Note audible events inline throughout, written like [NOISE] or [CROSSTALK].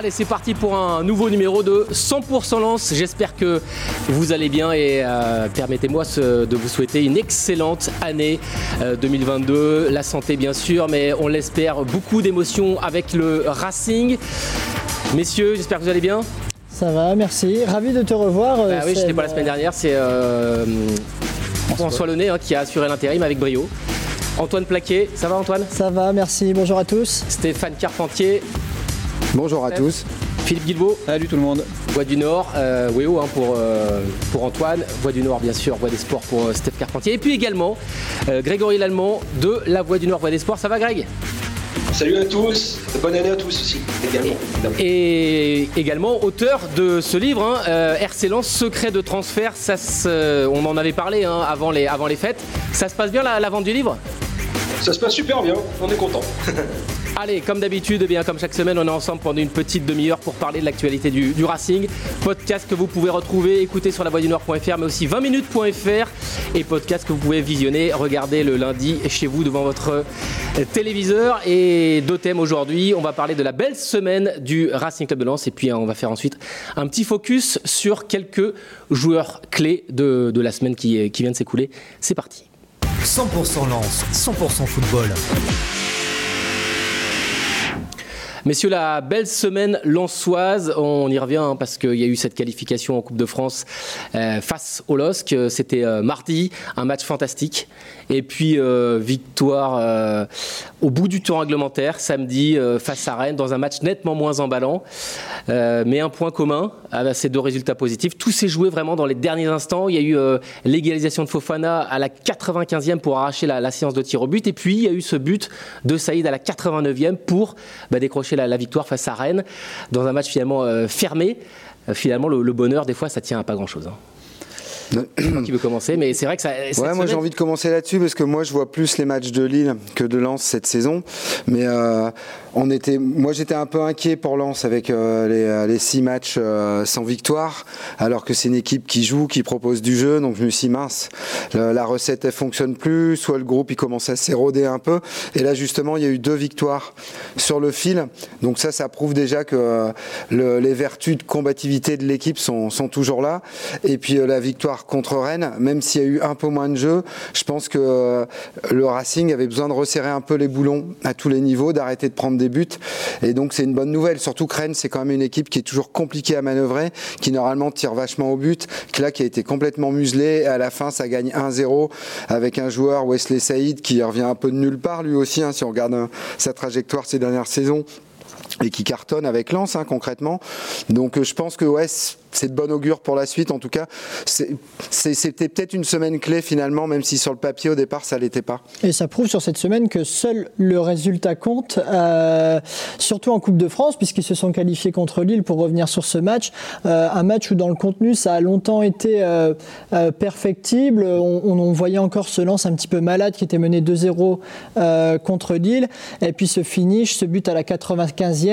Allez, c'est parti pour un nouveau numéro de 100% Lance. J'espère que vous allez bien et euh, permettez-moi de vous souhaiter une excellente année euh, 2022. La santé, bien sûr, mais on l'espère, beaucoup d'émotions avec le Racing. Messieurs, j'espère que vous allez bien. Ça va, merci. Ravi de te revoir. euh, Bah oui, Seb. j'étais pas la semaine dernière. C'est euh, François Launay hein, qui a assuré l'intérim avec brio. Antoine Plaquet, ça va Antoine? Ça va, merci. Bonjour à tous. Stéphane Carpentier, Bonjour à tous. Philippe Guilbeault. Salut tout le monde. Voix du Nord, euh, Weo hein, pour, euh, pour Antoine, Voix du Nord bien sûr, Voix des Sports pour euh, Steph Carpentier, et puis également euh, Grégory Lallemand de la Voix du Nord, Voix des Sports. Ça va Greg? Salut à tous, bonne année à tous aussi, également. Et également auteur de ce livre, hein, euh, RC Lens, Secret de transfert. Ça, se- on en avait parlé hein, avant, les, avant les fêtes. Ça se passe bien la, la vente du livre? Ça se passe super bien, on est content. [LAUGHS] Allez, comme d'habitude, eh bien comme chaque semaine, on est ensemble pendant une petite demi-heure pour parler de l'actualité du, du Racing. Podcast que vous pouvez retrouver, écouter sur la du Nord.fr, mais aussi 20minutes.fr et podcast que vous pouvez visionner, regarder le lundi chez vous devant votre euh, téléviseur. Et deux thèmes aujourd'hui. On va parler de la belle semaine du Racing Club de Lens et puis hein, on va faire ensuite un petit focus sur quelques joueurs clés de, de la semaine qui, qui vient de s'écouler. C'est parti. 100% Lance, 100% football. Messieurs, la belle semaine lançoise, on y revient hein, parce qu'il y a eu cette qualification en Coupe de France euh, face au LOSC. C'était euh, mardi, un match fantastique. Et puis euh, victoire au bout du temps réglementaire, samedi, face à Rennes, dans un match nettement moins emballant. Mais un point commun à ces deux résultats positifs. Tout s'est joué vraiment dans les derniers instants. Il y a eu l'égalisation de Fofana à la 95e pour arracher la, la séance de tir au but. Et puis il y a eu ce but de Saïd à la 89e pour bah, décrocher la, la victoire face à Rennes dans un match finalement euh, fermé. Euh, finalement, le, bonheur, des fois, ça tient à pas grand-chose. hein. Qui veut commencer Mais c'est vrai que ça. Ouais, moi j'ai envie de commencer là-dessus parce que moi je vois plus les matchs de Lille que de Lens cette saison. Mais euh, on était, moi j'étais un peu inquiet pour Lens avec euh, les, euh, les six matchs euh, sans victoire, alors que c'est une équipe qui joue, qui propose du jeu. Donc je me suis dit, mince, la, la recette elle fonctionne plus, soit le groupe il commence à s'éroder un peu. Et là justement il y a eu deux victoires sur le fil. Donc ça, ça prouve déjà que le- les vertus de combativité de l'équipe sont, sont toujours là. Et puis la victoire contre Rennes, même s'il y a eu un peu moins de jeu, je pense que euh, le Racing avait besoin de resserrer un peu les boulons à tous les niveaux, d'arrêter de prendre des buts. Et donc c'est une bonne nouvelle. Surtout que Rennes, c'est quand même une équipe qui est toujours compliquée à manœuvrer, qui normalement tire vachement au but, que là qui a été complètement muselé. Et à la fin, ça gagne 1-0 avec un joueur Wesley Saïd qui revient un peu de nulle part lui aussi, hein, si on regarde euh, sa trajectoire ces dernières saisons et qui cartonne avec Lens hein, concrètement. Donc euh, je pense que ouais, c'est de bon augure pour la suite. En tout cas, c'était peut-être une semaine clé finalement, même si sur le papier au départ ça l'était pas. Et ça prouve sur cette semaine que seul le résultat compte, euh, surtout en Coupe de France, puisqu'ils se sont qualifiés contre Lille pour revenir sur ce match. Euh, un match où dans le contenu, ça a longtemps été perfectible. On, on, voyait encore ce lance un petit peu malade qui était mené 2-0 euh, contre Lille. Et puis ce finish, ce but à la 95e,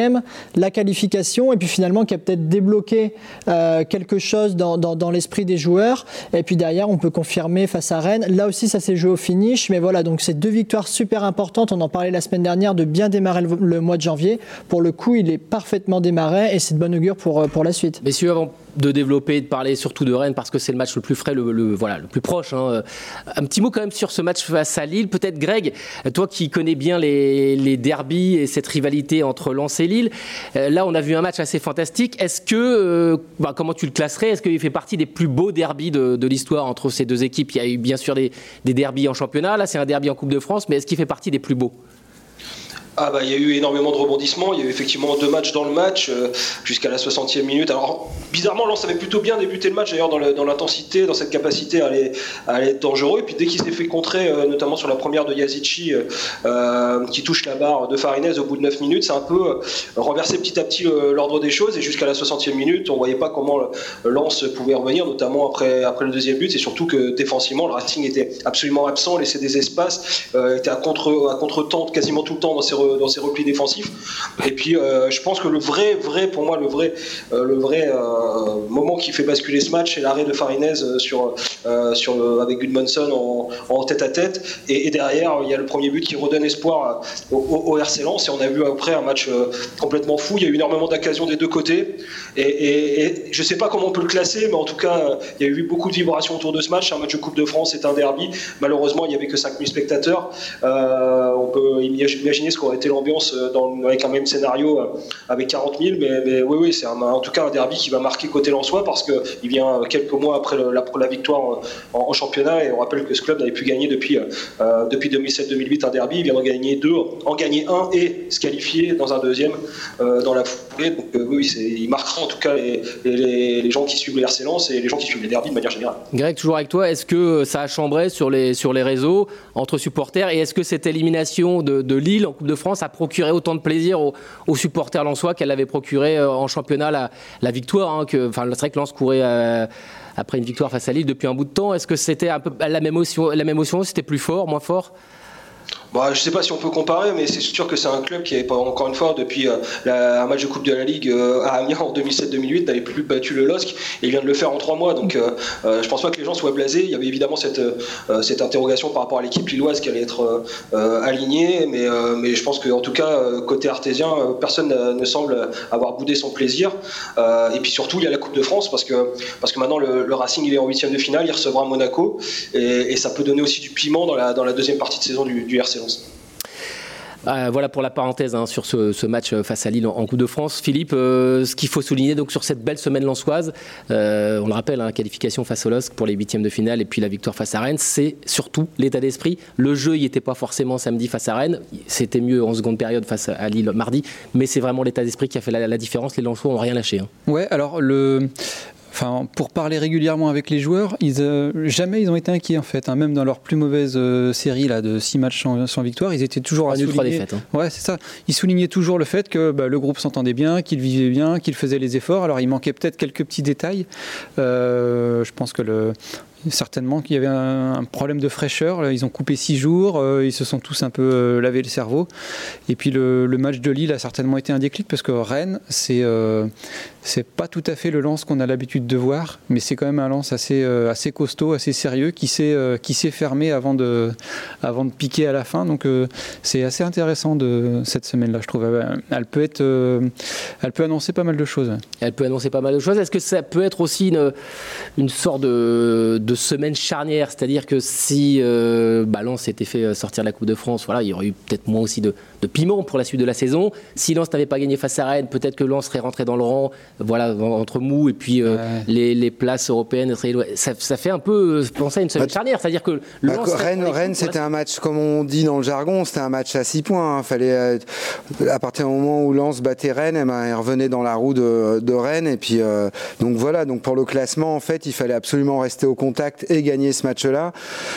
la qualification, et puis finalement qui a peut-être débloqué euh, quelque chose dans, l'esprit des joueurs. Et puis derrière, on peut confirmer face à Rennes. Là aussi, ça s'est joué au finish. Mais voilà, donc c'est deux victoires super importantes. On en parlait la semaine dernière de bien démarrer le, mois de janvier. Pour le coup, il est parfaitement démarré et c'est de bonne augure pour, euh, pour la suite. De développer de parler surtout de Rennes, parce que c'est le match le plus frais, le, voilà, le plus proche. hein, Un petit mot quand même sur ce match face à Lille. Peut-être Greg, toi qui connais bien les, les et cette rivalité entre Lens et Lille, euh, là on a vu un match assez fantastique. Est-ce que, euh, bah, comment tu le classerais? Est-ce qu'il fait partie des plus beaux derbies de, l'histoire entre ces deux équipes? Il y a eu bien sûr des, des en championnat, là c'est un derby en Coupe de France, mais est-ce qu'il fait partie des plus beaux? Ah bah il y a eu énormément de rebondissements, il y a eu effectivement deux matchs dans le match euh, jusqu'à la 60e minute. Alors bizarrement Lens avait plutôt bien débuté le match d'ailleurs dans l'intensité, dans, cette capacité à aller, à être dangereux. Et puis dès qu'il s'est fait contrer, euh, notamment sur la première de Yazici euh, qui touche la barre de Farinez au bout de 9 minutes, c'est un peu renversé petit à petit l'ordre des choses et jusqu'à la 60e minute on voyait pas comment Lens pouvait revenir, notamment après, après le deuxième but. C'est surtout que défensivement le Racing était absolument absent, laissait des espaces, était à contre, à contre-temps quasiment tout le temps dans ses dans ses replis défensifs. Et puis, euh, je pense que le vrai, vrai, pour moi, le vrai, euh, le vrai euh, moment qui fait basculer ce match, c'est l'arrêt de Farinez sur, sur avec Gudmundsson en, tête à tête. Et, derrière, il y a le premier but qui redonne espoir au, RC Lens. Et on a vu après un match complètement fou. Il y a eu énormément d'occasions des deux côtés. Et, je ne sais pas comment on peut le classer, mais en tout cas, il y a eu beaucoup de vibrations autour de ce match. Un match de Coupe de France, c'est un derby. Malheureusement, il n'y avait que 5000 spectateurs. on peut imaginer ce qu'aurait l'ambiance euh, avec un même scénario euh, avec 40 000. Mais, oui, oui, c'est en tout cas un derby qui va marquer côté Lensois parce qu'il vient quelques mois après la, victoire en, championnat. Et on rappelle que ce club n'avait plus gagné depuis, euh, depuis 2007-2008 un derby. Il vient d'en gagner deux, en gagner un et se qualifier dans un deuxième dans la foulée. Donc oui, il marquera en tout cas les, les, gens qui suivent les RC Lens et les gens qui suivent les derbies de manière générale. Greg, toujours avec toi, est-ce que ça a chambré sur les, sur les réseaux entre supporters et est-ce que cette élimination de, de Lille en Coupe de France a procuré autant de plaisir aux, supporters lensois qu'elle avait procuré euh, en championnat la, victoire. Hein, enfin, c'est vrai que Lens courait euh, après une victoire face à Lille depuis un bout de temps. Est-ce que c'était un peu la même émotion, la même émotion C'était plus fort, moins fort? Bah, je ne sais pas si on peut comparer, mais c'est sûr que c'est un club qui n'avait pas, encore une fois, depuis euh, un match de Coupe de la Ligue euh, à Amiens en 2007-2008, n'avait plus battu le LOSC, et il vient de le faire en trois mois. Donc euh, je ne pense pas que les gens soient blasés. Il y avait évidemment cette, interrogation par rapport à l'équipe lilloise qui allait être alignée, mais, je pense qu'en tout cas, côté artésien, personne ne semble avoir boudé son plaisir. et puis surtout, il y a la Coupe de France, parce que, maintenant, le, Racing il est en huitième de finale, il recevra Monaco, et, ça peut donner aussi du piment dans la, deuxième partie de saison du RC euh, voilà pour la parenthèse hein, sur ce, match face à Lille en, Coupe de France. Philippe, euh, ce qu'il faut souligner donc sur cette belle semaine lançoise, euh, on le rappelle, hein, qualification face au LOSC pour les huitièmes de finale et puis la victoire face à Rennes, c'est surtout l'état d'esprit. Le jeu, il n'était pas forcément samedi face à Rennes, c'était mieux en seconde période face à Lille mardi, mais c'est vraiment l'état d'esprit qui a fait la, différence. Les Lensois n'ont rien lâché. Hein. Ouais, alors le, Enfin, pour parler régulièrement avec les joueurs, ils, euh, jamais ils ont été inquiets en fait. Hein. Même dans leur plus mauvaise euh, série là, de 6 matchs sans, victoire, ils étaient toujours à souligner. Hein. Ouais, c'est ça. Ils soulignaient toujours le fait que bah, le groupe s'entendait bien, qu'il vivait bien, qu'il faisait les efforts. Alors il manquait peut-être quelques petits détails. Euh, je pense que le, certainement qu'il y avait un, problème de fraîcheur. Ils ont coupé six jours, euh, ils se sont tous un peu euh, lavé le cerveau. Et puis le, match de Lille a certainement été un déclic parce que Rennes, c'est euh, c'est pas tout à fait le lance qu'on a l'habitude de voir, mais c'est quand même un lance assez, assez costaud, assez sérieux, qui s'est qui fermé avant de, avant de piquer à la fin. Donc c'est assez intéressant de cette semaine-là, je trouve. Elle peut être, elle peut annoncer pas mal de choses. Elle peut annoncer pas mal de choses. Est-ce que ça peut être aussi une, une sorte de semaine charnière, c'est-à-dire que si euh, Balance s'était fait euh, sortir de la Coupe de France, voilà, il y aurait eu peut-être moins aussi de, piment pour la suite de la saison. Si Lens n'avait pas gagné face à Rennes, peut-être que Lens serait rentré dans le rang, voilà, entre mou et puis euh, les, places européennes. Ça, ça, fait un peu penser à une semaine charnière, c'est-à-dire que bah, Rennes, Rennes c'était un match, comme on dit dans le jargon, c'était un match à 6 points. Hein. Fallait, à partir du moment où Lens battait Rennes, eh ben, elle revenait dans la roue de, de Rennes. Et puis, donc voilà, donc pour le classement, en fait, il fallait absolument rester au contact et gagner ce match-là.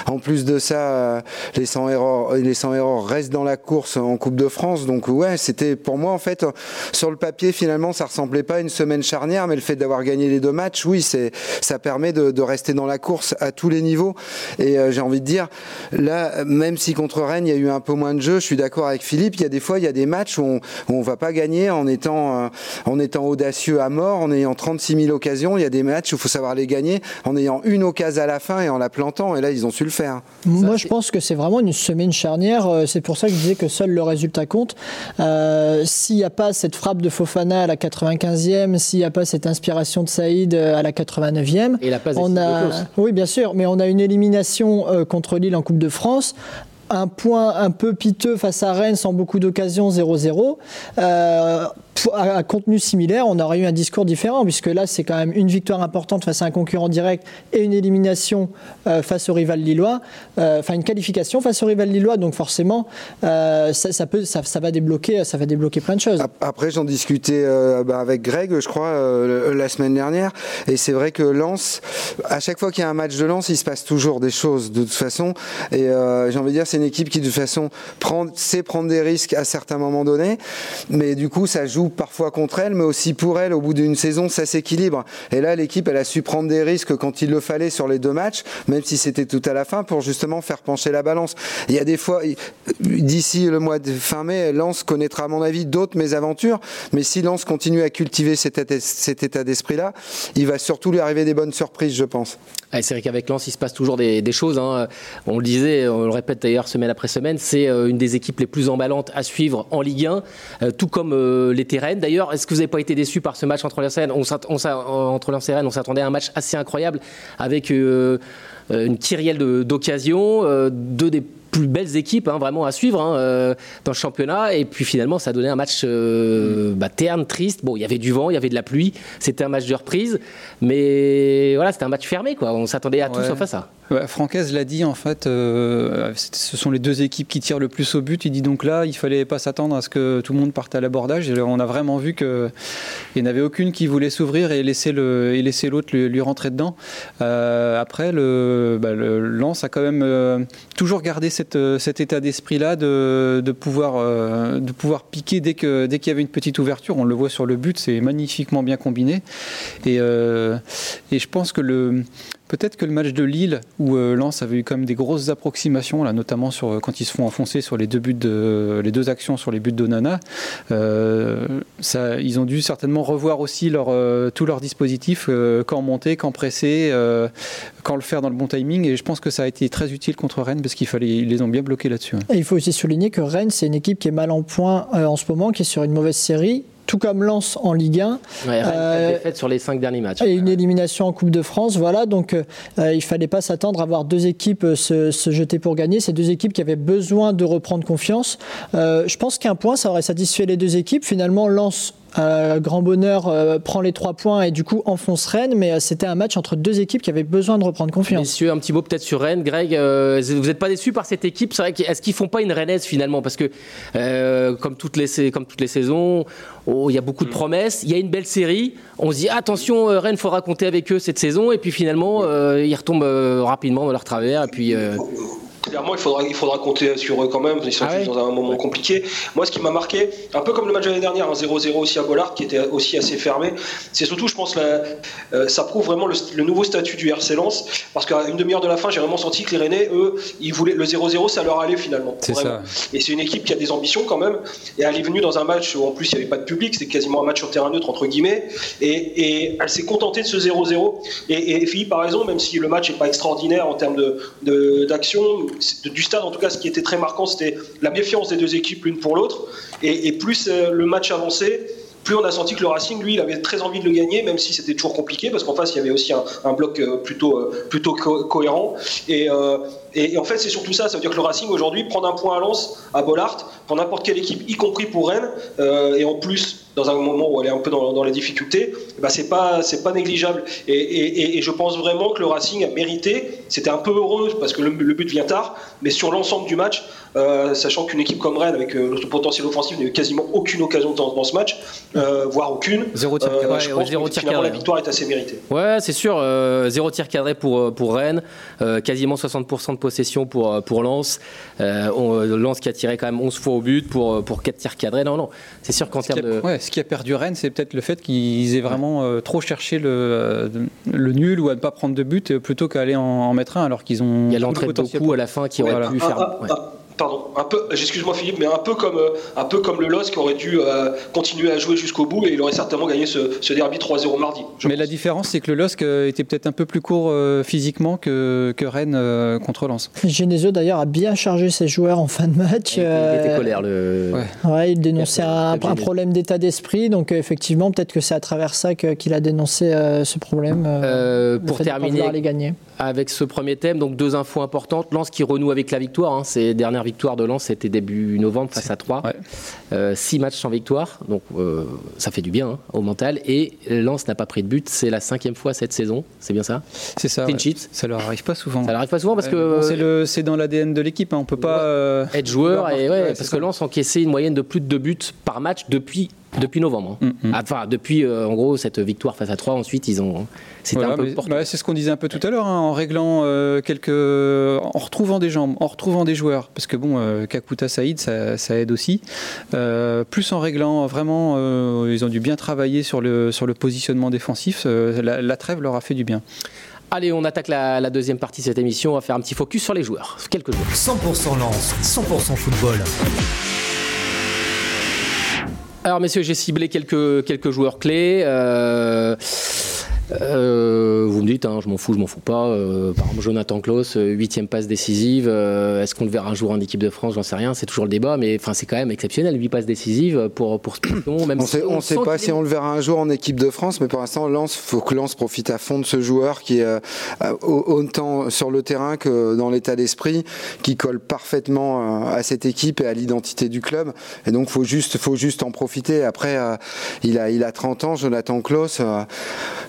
En plus de ça, euh, les 100 erreurs, les 100 erreurs restent dans la course en Coupe de France. Donc ouais, c'était pour moi en fait sur le papier finalement ça ressemblait pas à une semaine charnière, mais le fait d'avoir gagné les deux matchs, oui, c'est ça permet de, rester dans la course à tous les niveaux. Et euh, j'ai envie de dire là, même si contre Rennes il y a eu un peu moins de jeu, je suis d'accord avec Philippe. Il y a des fois il y a des matchs où on, où va pas gagner en étant euh, en étant audacieux à mort, en ayant 36 000 occasions. Il y a des matchs où il faut savoir les gagner en ayant une occasion à la fin et en la plantant. Et là, ils ont su le faire. Moi, je pense que c'est vraiment une semaine charnière. Euh, c'est pour ça que je disais que seul le résultat compte. Euh, s'il n'y a pas cette frappe de Fofana à la 95e, s'il n'y a pas cette inspiration de Saïd euh, à la 89e, et la on a, oui, bien sûr, mais on a une élimination contre Lille en Coupe de France un point un peu piteux face à Rennes sans beaucoup d'occasions 0-0. à contenu similaire, on aurait eu un discours différent, puisque là, c'est quand même une victoire importante face à un concurrent direct et une élimination euh, face au rival lillois, euh, enfin une qualification face au rival lillois, donc forcément, euh, ça, peut, ça, va débloquer, ça va débloquer plein de choses. Après, j'en discutais bah, avec Greg, je crois, la semaine dernière, et c'est vrai que Lens, à chaque fois qu'il y a un match de Lens, il se passe toujours des choses de toute façon, et j'ai envie de dire, c'est une équipe qui de toute façon sait prendre des risques à certains moments donnés, mais du coup, ça joue parfois contre elle, mais aussi pour elle. Au bout d'une saison, ça s'équilibre. Et là, l'équipe, elle a su prendre des risques quand il le fallait sur les deux matchs, même si c'était tout à la fin, pour justement faire pencher la balance. Il y a des fois, d'ici le mois de fin mai, Lens connaîtra à mon avis d'autres mésaventures, mais si Lens continue à cultiver cet état d'esprit-là, il va surtout lui arriver des bonnes surprises, je pense. c'est vrai qu'avec Lens, il se passe toujours des, choses. Hein. On le disait, on le répète d'ailleurs semaine après semaine, c'est euh, une des équipes les plus emballantes à suivre en Ligue 1, euh, tout comme euh, les terrains D'ailleurs, est-ce que vous n'avez pas été déçu par ce match entre Lens et Rennes on, s'attendait à un match assez incroyable avec une kyrielle d'occasions, deux des plus belles équipes hein, vraiment à suivre hein, dans le championnat. Et puis finalement, ça a donné un match bah, terne, triste. Bon, il y avait du vent, il y avait de la pluie. C'était un match de reprise. Mais voilà, c'était un match fermé. Quoi. On s'attendait à tout sauf à ça. Francaise l'a dit, en fait, euh, ce sont les deux équipes qui tirent le plus au but. Il dit donc là, il fallait pas s'attendre à ce que tout le monde parte à l'abordage. On a vraiment vu qu'il n'y en avait aucune qui voulait s'ouvrir et laisser l'autre lui, rentrer dedans. Euh, après, le, bah, le a quand même euh, toujours gardé cette, cet état d'esprit-là de, de, pouvoir, piquer dès qu'il y avait une petite ouverture. On le voit sur le but, c'est magnifiquement bien combiné. Et je pense que le Peut-être que le match de Lille, où euh, Lens avait eu quand même des grosses approximations, là, notamment sur, euh, quand ils se font enfoncer sur les deux, buts de, les deux actions sur les buts d'Onana, euh, ça, ils ont dû certainement revoir aussi tout leur dispositif, quand monter, quand presser, quand le faire dans le bon timing. Et je pense que ça a été très utile contre Rennes parce qu'il fallait, ils les ont bien bloqués là-dessus. Et il faut aussi souligner que Rennes, c'est une équipe qui est mal en point en ce moment, qui est sur une mauvaise série tout comme Lens en Ligue 1. Ouais, euh, défaite sur les cinq derniers matchs. Et une élimination en Coupe de France, voilà. Donc euh, il ne fallait pas s'attendre à voir deux équipes euh, se, se, jeter pour gagner. Ces deux équipes qui avaient besoin de reprendre confiance. Euh, je pense qu'un point, ça aurait satisfait les deux équipes. Finalement, Lens euh, grand bonheur euh, prend les trois points et du coup enfonce Rennes, mais euh, c'était un match entre deux équipes qui avaient besoin de reprendre confiance. Messieurs, un petit mot peut-être sur Rennes. Greg, vous n'êtes pas déçu par cette équipe? Est-ce qu'ils font pas une Rennes finalement? Parce que comme, toutes les, comme toutes les saisons, oh, il y a beaucoup de mm. promesses, il y a une belle série. On se dit attention, Rennes, faut raconter avec eux cette saison, et puis finalement, ils retombent rapidement dans leur travers. Et puis, clairement, il faudra, il faudra compter sur eux quand même. Ils sont ah dans un moment compliqué. Moi, ce qui m'a marqué, un peu comme le match de l'année dernière, un 0-0 aussi à Bollard, qui était aussi assez fermé, c'est surtout, je pense, la, euh, ça prouve vraiment le, nouveau statut du RC Lens. Parce qu'à une demi-heure de la fin, j'ai vraiment senti que les Rennais, eux, ils voulaient le 0-0, ça leur allait finalement. Ça. Et c'est une équipe qui a des ambitions quand même. Et elle est venue dans un match où en plus il n'y avait pas de public, c'était quasiment un match sur terrain neutre, entre guillemets. Et, et elle s'est contentée de ce 0-0. Et, et Philippe a raison, même si le match n'est pas extraordinaire en termes d'action, de, du stade, en tout cas, ce qui était très marquant, c'était la méfiance des deux équipes l'une pour l'autre. Et, plus euh, le match avançait, plus on a senti que le Racing, lui, il avait très envie de le gagner, même si c'était toujours compliqué, parce qu'en face, il y avait aussi un, bloc euh, plutôt, euh, cohérent. Et, et, en fait, c'est surtout ça. Ça veut dire que le Racing, aujourd'hui, prend un point à Lens, à Bollard, pour n'importe quelle équipe, y compris pour Rennes, et en plus, dans un moment où elle est un peu dans, les difficultés, bah c'est pas c'est pas négligeable. Et, et, je pense vraiment que le Racing a mérité. C'était un peu heureux parce que le, but vient tard, mais sur l'ensemble du match, euh, sachant qu'une équipe comme Rennes avec euh, le potentiel offensif n'a eu quasiment aucune occasion dans, dans ce match, euh, voire aucune. Zéro tir cadré. je pense que finalement la victoire est assez méritée. Ouais, c'est sûr. zéro tir cadré pour pour Rennes, quasiment 60% de possession pour pour Lens. Lens qui a tiré quand même 11 fois au but pour pour 4 tirs cadrés. Non, non. C'est sûr qu'en termes de ce qui a perdu Rennes, c'est peut-être le fait qu'ils aient vraiment euh, trop cherché le, euh, le, nul ou à ne pas prendre de but plutôt qu'à aller en, mettre un alors qu'ils ont. Il y a l'entrée de beaucoup à la fin qui aurait pu faire. Ah, ah, ah, pardon, un peu, excuse-moi Philippe, mais un peu comme, euh, un peu comme le LOS qui aurait dû euh, continuer à jouer jusqu'au bout et il aurait certainement gagné ce, ce derby 3-0 mardi. Mais la différence, c'est que le LOSC était peut-être un peu plus court euh, physiquement que, que Rennes contre Lens. Genesio d'ailleurs a bien chargé ses joueurs en fin de match. Il, était colère. Le... Ouais. il dénonçait un, problème d'état d'esprit, donc effectivement, peut-être que c'est à travers ça qu'il a dénoncé ce problème. pour terminer, les gagner. avec ce premier thème, donc deux infos importantes. Lens qui renoue avec la victoire, hein, ses dernières victoire de Lens, c'était début novembre face à 3. 6 matchs sans victoire, donc ça fait du bien hein, au mental. Et Lens n'a pas pris de but, c'est la cinquième fois cette saison, c'est bien ça? C'est ça. Ça leur arrive pas souvent. Ça leur arrive pas souvent parce que. c'est dans l'ADN de l'équipe, hein. on peut pas. être joueur, et, parce que Lens encaissait une moyenne de plus de 2 buts par match depuis depuis novembre. Hein. Mm, mm. Enfin, depuis euh, en gros cette victoire face à 3, ensuite ils ont. C'était un peu bah, C'est ce qu'on disait un peu tout à l'heure, hein, en réglant euh, quelques. en retrouvant des jambes, en retrouvant des joueurs. Parce que bon, euh, Kakuta Saïd, ça, aide aussi. plus en réglant, vraiment, ils ont dû bien travailler sur le, sur le positionnement défensif. La, trêve leur a fait du bien. Allez, on attaque la, la, deuxième partie de cette émission. On va faire un petit focus sur les joueurs. Quelques joueurs. 100% lance, 100% football. Alors messieurs, j'ai ciblé quelques, quelques joueurs clés. Euh, euh, vous me dites, hein, je m'en fous, je m'en fous pas. Euh, par exemple, Jonathan Klaus, euh, huitième passe décisive. Est-ce qu'on le verra un jour en équipe de France? J'en sais rien. C'est toujours le débat, mais enfin, c'est quand même exceptionnel, huit passes décises pour pour ce Même on ne sait, pas si on le verra un jour en équipe de France, mais pour l'instant, Lance, faut que Lance profite à fond de ce joueur qui est autant sur le terrain que dans l'état d'esprit, qui colle parfaitement à cette équipe et à l'identité du club. Et donc, faut juste, faut juste en profiter. Après, il a il a 30 ans, Jonathan Klaus,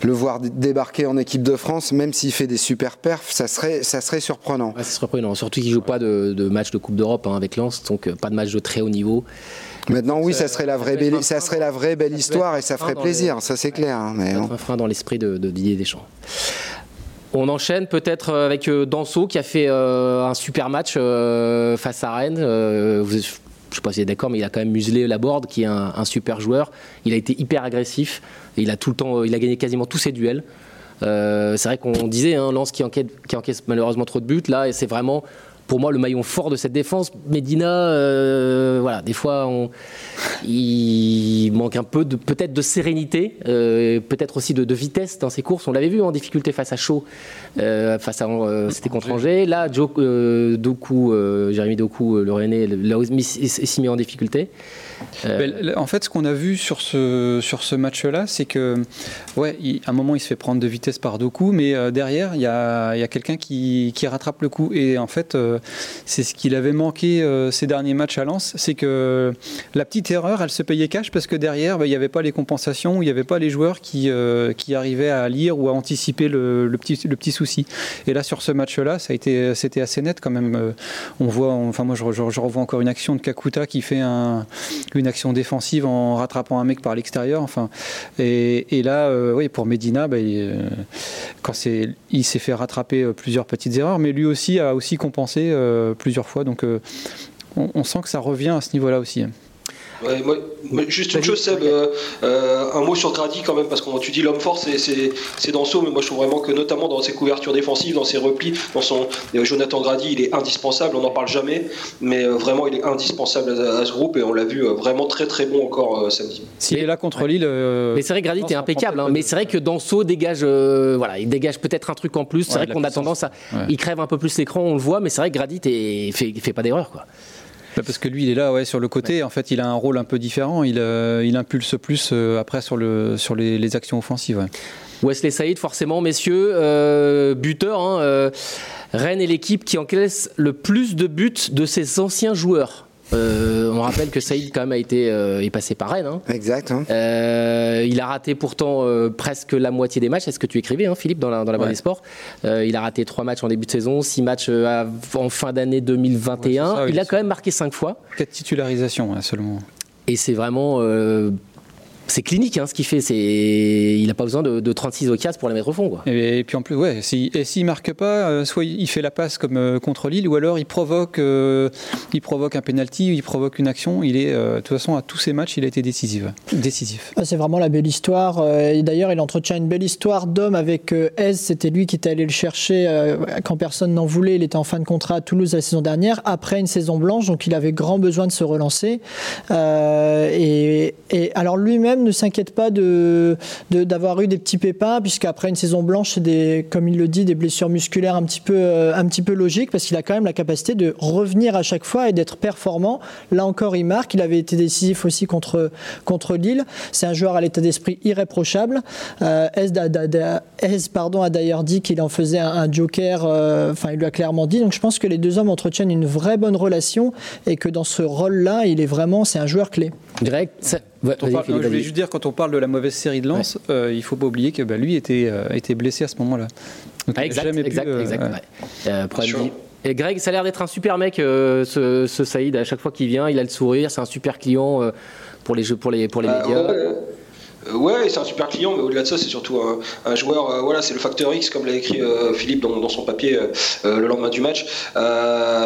le voir débarquer en équipe de France, même s'il fait des super perfs, ça serait, ça serait surprenant. c'est surprenant, surtout qu'il ne joue pas de, de, match de Coupe d'Europe hein, avec Lens, donc euh, pas de match de très haut niveau. Maintenant, oui, ça serait la vraie belle, ça serait la vraie belle histoire et ça ferait plaisir, ça c'est clair. Hein, mais un frein dans l'esprit de, Didier Deschamps. On enchaîne peut-être euh, avec euh, Danso qui a fait un super match face à Rennes. Je sais pas si vous êtes d'accord, mais il a quand même muselé la board, qui est un, super joueur. Il a été hyper agressif. Il a tout le temps, il a gagné quasiment tous ses duels. Euh, c'est vrai qu'on disait, hein, Lance qui encaisse malheureusement trop de buts. Là, et c'est vraiment pour moi le maillon fort de cette défense. Medina, euh, voilà, des fois il manque un peu de peut-être de sérénité, euh, peut-être aussi de, vitesse dans ses courses. On l'avait vu en difficulté face à Chaud, face à c'était contre Angers. Là, Doku, Jérémy Doku, le René, s'y met en difficulté. Euh, en fait, ce qu'on a vu sur ce, sur ce match-là, c'est que, ouais, à un moment, il se fait prendre de vitesse par Doku, mais euh, derrière, il y a, y a quelqu'un qui, qui, rattrape le coup. Et en fait, euh, c'est ce qu'il avait manqué ces derniers matchs à Lens, c'est que la petite erreur, elle se payait cash parce que derrière, bah, il n'y avait pas les compensations, il n'y avait pas les joueurs qui, qui arrivaient à lire ou à anticiper le, petit, le petit souci. Et là, sur ce match-là, c'était assez net quand même. On voit, enfin, moi, je, revois encore une action de Kakuta qui fait un une action défensive en rattrapant un mec par l'extérieur. Enfin, et, là, euh, oui, pour Medina, bah, euh, quand il s'est fait rattraper euh, plusieurs petites erreurs, mais lui aussi a aussi compensé plusieurs fois. Donc, on, on, sent que ça revient à ce niveau-là aussi. Ouais, moi, juste une chose, Seb, euh, euh, un mot sur Grady quand même, parce qu'on tu dis l'homme fort, c'est Danso, mais moi je trouve vraiment que notamment dans ses couvertures défensives, dans ses replis, dans son euh, Jonathan Grady, il est indispensable, on n'en parle jamais, mais vraiment il est indispensable à, ce groupe et on l'a vu vraiment très très bon encore samedi. S'il est là contre Lille. mais c'est vrai que Grady est impeccable, hein, mais c'est vrai que Danso dégage, voilà, il dégage peut-être un truc en plus. C'est vrai qu'on a tendance à. Il crève un peu plus l'écran, on le voit, mais c'est vrai que Grady fait, fait pas d'erreur, quoi. Bah, parce que lui, il est là ouais, sur le côté. En fait, il a un rôle un peu différent. Il, euh, il impulse plus euh, après sur, le, sur les, actions offensives. Wesley Saïd, forcément, messieurs, euh, buteur. Hein, Rennes est l'équipe qui encaisse le plus de buts de ses anciens joueurs. Euh, on rappelle que Saïd quand même a été euh, est passé par Rennes. Hein. Exact. Hein. Euh, il a raté pourtant presque la moitié des matchs. C'est ce que tu écrivais, hein, Philippe, dans la, dans la des sports. il a raté trois matchs en début de saison, six matchs en fin d'année 2021. il a quand même marqué cinq fois. Quatre titularisations seulement. Et c'est vraiment c'est clinique hein, ce qu'il fait. C'est, il n'a pas besoin de, 36 occasions pour les mettre au fond. Quoi. Et, puis en plus, ouais, si, et s'il marque pas, euh, soit il fait la passe comme euh, contre Lille, ou alors il provoque, euh, il provoque un penalty, il provoque une action. Il est, de toute façon, à tous ses matchs, il a été décisif. décisif. Ah, c'est vraiment la belle histoire. et d'ailleurs, il entretient une belle histoire d'homme avec Ez. C'était lui qui était allé le chercher quand personne n'en voulait. Il était en fin de contrat à Toulouse la saison dernière, après une saison blanche, donc il avait grand besoin de se relancer. et, et alors lui-même ne s'inquiète pas d'avoir eu des petits pépins, puisqu'après une saison blanche, c'est comme il le dit, des blessures musculaires un petit peu, euh, logiques, parce qu'il a quand même la capacité de revenir à chaque fois et d'être performant. Là encore, il marque. Il avait été décisif aussi contre, contre Lille. C'est un joueur à l'état d'esprit irréprochable. Euh, pardon, a d'ailleurs dit qu'il en faisait un, joker, euh, enfin, il lui a clairement dit. Donc je pense que les deux hommes entretiennent une vraie bonne relation et que dans ce rôle-là, il est vraiment, c'est un joueur clé. Je voulais juste dire, quand on parle de la mauvaise série de Lens, euh, il ne faut pas oublier que bah, lui était, euh, était blessé à ce moment-là. Ah, exact, jamais exact, pu, exact. Euh, et Greg, ça a l'air d'être un super mec, ce, ce, Saïd. À chaque fois qu'il vient, il a le sourire, c'est un super client pour les jeux, pour les, pour les bah, médias. Euh, ouais, c'est un super client, mais au-delà de ça, c'est surtout un, joueur. Euh, voilà, c'est le facteur X, comme l'a écrit euh, Philippe dans, son papier le lendemain du match.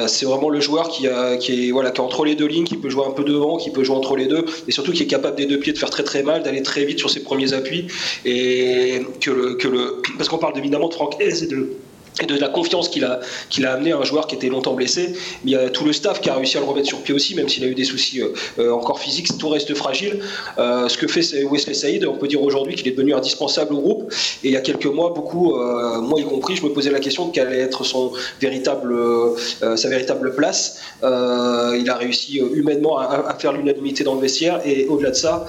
c'est vraiment le joueur qui, est voilà, qui entre les deux lignes, qui peut jouer un peu devant, qui peut jouer entre les deux, et surtout qui est capable des deux pieds de faire très très mal, d'aller très vite sur ses premiers appuis, et que le, que le parce qu'on parle évidemment de Franck Hez et de et de la confiance qu'il a, qu'il a amené à un joueur qui était longtemps blessé. Mais il y a tout le staff qui a réussi à le remettre sur pied aussi, même s'il a eu des soucis euh, euh, encore physiques, tout reste fragile. Euh, ce que fait Wesley Saïd, on peut dire aujourd'hui qu'il est devenu indispensable au groupe. Et il y a quelques mois, beaucoup, moi y compris, je me posais la question de quelle allait être son véritable, sa véritable place. il a réussi humainement à, faire l'unanimité dans le vestiaire. Et au-delà de ça,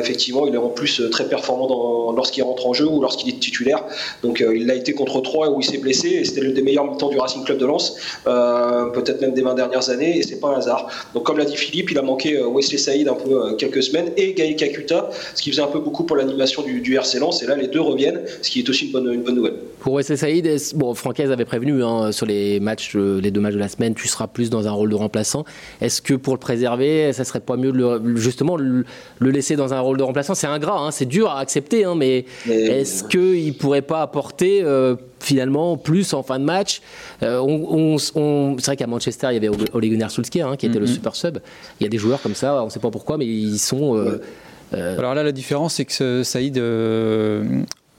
effectivement, il est en plus très performant lorsqu'il rentre en jeu ou lorsqu'il est titulaire. Donc il a été contre 3 où il s'est blessé et c'était le des meilleurs mi-temps du Racing Club de Lens, euh, peut-être même des 20 dernières années, et c'est pas un hasard. Donc comme l'a dit Philippe, il a manqué euh, Wesley Saïd un peu euh, quelques semaines et Gaël Kakuta, ce qui faisait un peu beaucoup pour l'animation du, du, RC Lens, et là les deux reviennent, ce qui est aussi une une bonne nouvelle. Pour Wesley Saïd, bon, Francaise avait prévenu hein, sur les matchs, les deux matchs de la semaine, tu seras plus dans un rôle de remplaçant. Est-ce que pour le préserver, ça serait pas mieux de le, justement le, laisser dans un rôle de remplaçant? C'est ingrat, hein, c'est dur à accepter, hein, mais, est-ce qu'il pourrait pas apporter finalement plus en fin de match? Euh, on, c'est vrai qu'à Manchester, il y avait Ole Gunnar Solskjaer hein, qui était le mhm. super sub. Il y a des joueurs comme ça, on ne sait pas pourquoi, mais ils sont. Euh, euh, Alors là, la différence, c'est que Saïd.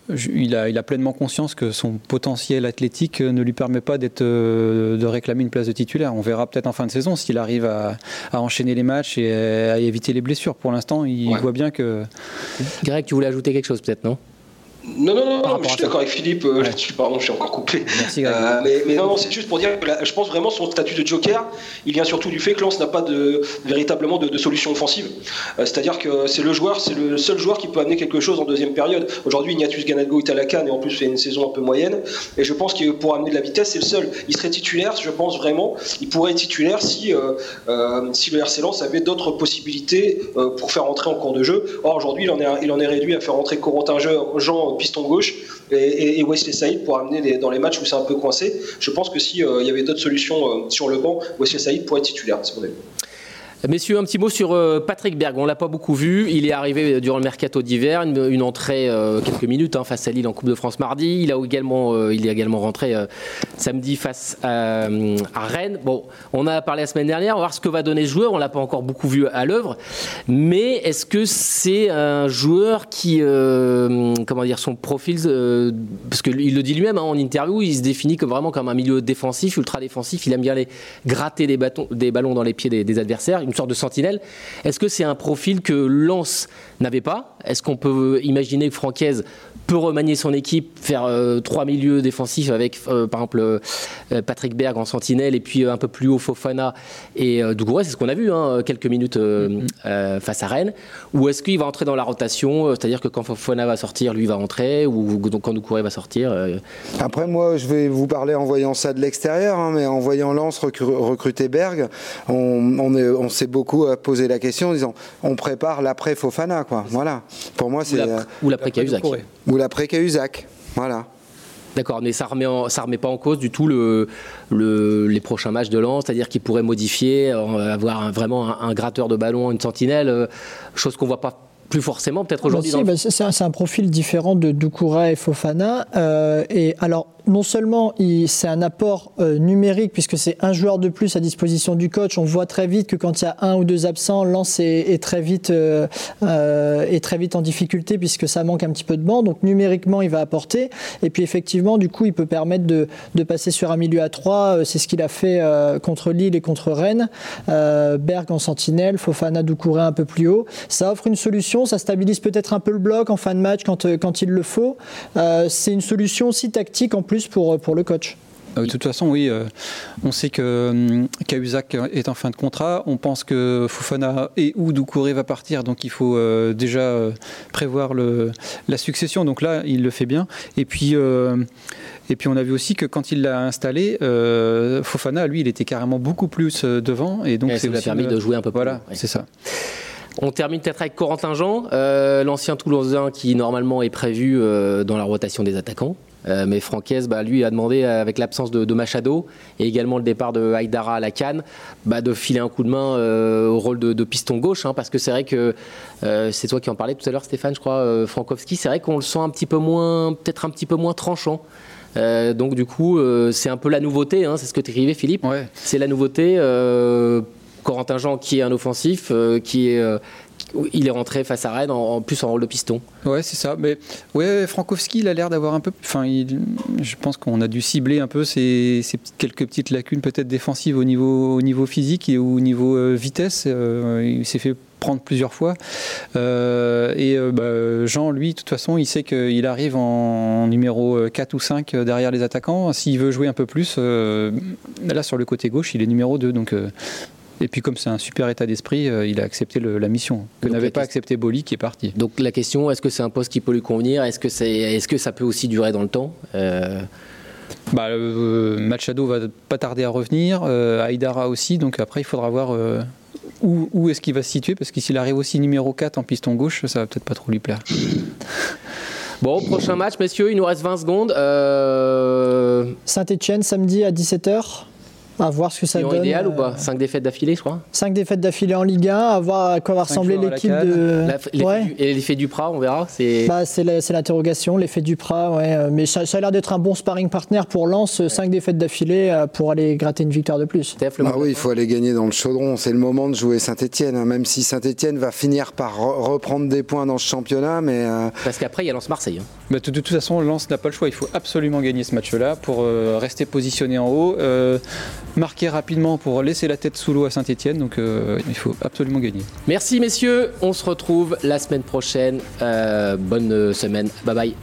Il a, il a, pleinement conscience que son potentiel athlétique ne lui permet pas d'être, de réclamer une place de titulaire. On verra peut-être en fin de saison s'il arrive à, enchaîner les matchs et à éviter les blessures. Pour l'instant, il voit bien que. Greg, tu voulais ajouter quelque chose peut-être, non? Non, non, non, je suis d'accord avec Philippe euh, là-dessus, pardon, je suis encore coupé. Merci, euh, mais, mais, non, c'est juste pour dire que je pense vraiment son statut de joker, il vient surtout du fait que Lens n'a pas de, véritablement de, solution offensive. Euh, c'est-à-dire que c'est le joueur, c'est le seul joueur qui peut amener quelque chose en deuxième période. Aujourd'hui, Ignatius Ganadgo est à la canne et en plus fait une saison un peu moyenne. Et je pense que pour amener de la vitesse, c'est le seul. Il serait titulaire, je pense vraiment, il pourrait être titulaire si, si le RC Lens avait d'autres possibilités pour faire entrer en cours de jeu. Or, aujourd'hui, il, en est, il en est réduit à faire entrer Corentin Jean piston gauche et, Wesley Saïd pour amener dans les matchs où c'est un peu coincé. Je pense que s'il euh, y avait d'autres solutions euh, sur le banc, Wesley Saïd pourrait être titulaire, c'est. Messieurs, un petit mot sur euh, Patrick Berg. On l'a pas beaucoup vu. Il est arrivé durant le mercato d'hiver, une, entrée euh, quelques minutes hein, face à Lille en Coupe de France mardi. Il a également, euh, il est également rentré samedi face à, Rennes. Bon, on a parlé la semaine dernière. On va voir ce que va donner ce joueur. On l'a pas encore beaucoup vu à l'œuvre, mais est-ce que c'est un joueur qui, comment dire, son profil, parce qu'il le dit lui-même hein, en interview, il se définit comme vraiment comme un milieu défensif, ultra défensif. Il aime bien les gratter des, bâtons, des ballons dans les pieds des adversaires sorte de sentinelle. Est-ce que c'est un profil que Lens n'avait pas? Est-ce qu'on peut imaginer que Francaise peut remanier son équipe, faire euh, trois milieux défensifs avec, euh, par exemple, euh, Patrick Berg en sentinelle et puis un peu plus haut Fofana et Doucouré, c'est ce qu'on a vu hein, quelques minutes mm-hmm. face à Rennes. Ou est-ce qu'il va entrer dans la rotation, c'est-à-dire que quand Fofana va sortir, lui va rentrer, ou quand Doucouré va sortir Après, moi, je vais vous parler en voyant ça de l'extérieur, hein, mais en voyant Lens recruter Berg, on, on, on s'est beaucoup posé la question en disant on prépare l'après Fofana, quoi. Voilà. Pour moi, c'est ou l'après Cahuzac ou l'après Cahuzac. Voilà. D'accord, mais ça remet, ça remet pas en cause du tout le, les prochains matchs de Lens, c'est-à-dire qu'il pourrait modifier, euh, avoir vraiment un, gratteur de ballon, une sentinelle, euh, chose qu'on voit pas plus forcément peut-être aujourd'hui. Bah, c'est un, profil différent de Doucoura et Fofana. Euh, et alors, non seulement c'est un apport euh, numérique puisque c'est un joueur de plus à disposition du coach. On voit très vite que quand il y a un ou deux absents, Lens est, très vite euh, euh, très vite en difficulté puisque ça manque un petit peu de banc. Donc numériquement, il va apporter. Et puis effectivement, du coup, il peut permettre de, passer sur un milieu à trois. C'est ce qu'il a fait contre Lille et contre Rennes. Berg en sentinelle, Fofana Doucouré un peu plus haut. Ça offre une solution. Ça stabilise peut-être un peu le bloc en fin de match quand, quand il le faut. c'est une solution aussi tactique en plus pour, pour le coach. Euh, de toute façon, oui, euh, on sait que Cahuzac est en fin de contrat. On pense que Fofana et ou Doucouré va partir, donc il faut euh, déjà prévoir le, la succession. Donc là, il le fait bien. Et puis, et puis on a vu aussi que quand il l'a installé, Fofana, lui, il était carrément beaucoup plus devant. Et donc, ça lui a permis de jouer un peu plus. Voilà, c'est ça. On termine peut-être avec Corentin Jean, l'ancien Toulousain qui normalement est prévu dans la rotation des attaquants. Euh, mais Franquez, bah, lui, a demandé, euh, avec l'absence de, Machado et également le départ de Haïdara à la canne, bah, de filer un coup de main euh, au rôle de, piston gauche. Hein, parce que c'est vrai que c'est toi qui en parlais tout à l'heure, Stéphane, je crois, Frankowski. C'est vrai qu'on le sent un petit peu moins, peut-être un petit peu moins tranchant. donc du coup, c'est un peu la nouveauté, hein, c'est ce que tu écrivais Philippe. C'est la nouveauté. Corentin Jean qui est un offensif, qui est il est rentré face à Rennes en, plus en rôle de piston. Ouais, c'est ça. Mais ouais, Frankowski, il a l'air d'avoir un peu. Enfin, je pense qu'on a dû cibler un peu ces, quelques petites lacunes peut-être défensives au niveau, au niveau physique et au niveau euh, vitesse. Euh, il s'est fait prendre plusieurs fois. Euh, et bah, Jean, lui, de toute façon, il sait qu'il arrive en, numéro 4 ou 5 derrière les attaquants. S'il veut jouer un peu plus, là sur le côté gauche, il est numéro 2. Donc et puis comme c'est un super état d'esprit, euh, il a accepté la mission que n'avait pas accepté Boli qui est parti. Donc la question, est-ce que c'est un poste qui peut lui convenir? Est-ce que, c'est, est-ce que ça peut aussi durer dans le temps? Euh... bah, euh, Machado va pas tarder à revenir, euh, Aïdara aussi, donc après il faudra voir où, où, est-ce qu'il va se situer, parce que s'il arrive aussi numéro 4 en piston gauche, ça va peut-être pas trop lui plaire. [LAUGHS] Bon, prochain match, messieurs, il nous reste 20 secondes. Saint-Etienne, samedi à 17h à voir ce que ça donne. idéal ou pas 5 euh, défaites d'affilée, je crois 5 défaites d'affilée en Ligue 1, à voir à quoi va ressembler l'équipe de. Et l'effet du Prat, on verra C'est bah, l'interrogation, l'effet du Prat, ouais. Euh, mais ça, a l'air d'être un bon sparring partner pour Lens, 5 défaites d'affilée euh, pour aller gratter une victoire de plus. Ah oui, il faut aller gagner dans le chaudron. C'est le moment de jouer Saint-Etienne, hein, même si Saint-Etienne va finir par reprendre des points dans ce championnat. Mais Parce qu'après, il y a Lens-Marseille. Hein. Bah, de, toute façon, Lens n'a pas le choix. Il faut absolument gagner ce match-là pour rester positionné en haut marquer rapidement pour laisser la tête sous l'eau à Saint-Etienne. Donc euh, il faut absolument gagner. Merci messieurs, on se retrouve la semaine prochaine. Euh, bonne semaine, bye bye.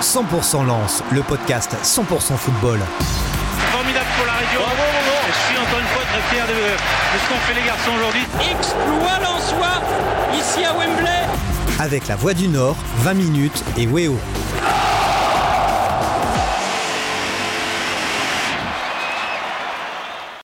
100% lance, le podcast 100% football. Formidable pour la région. Je suis encore une fois très fier de, de ce qu'ont fait les garçons aujourd'hui. Exploit l'en Avec la Voix du Nord, 20 minutes et Weo.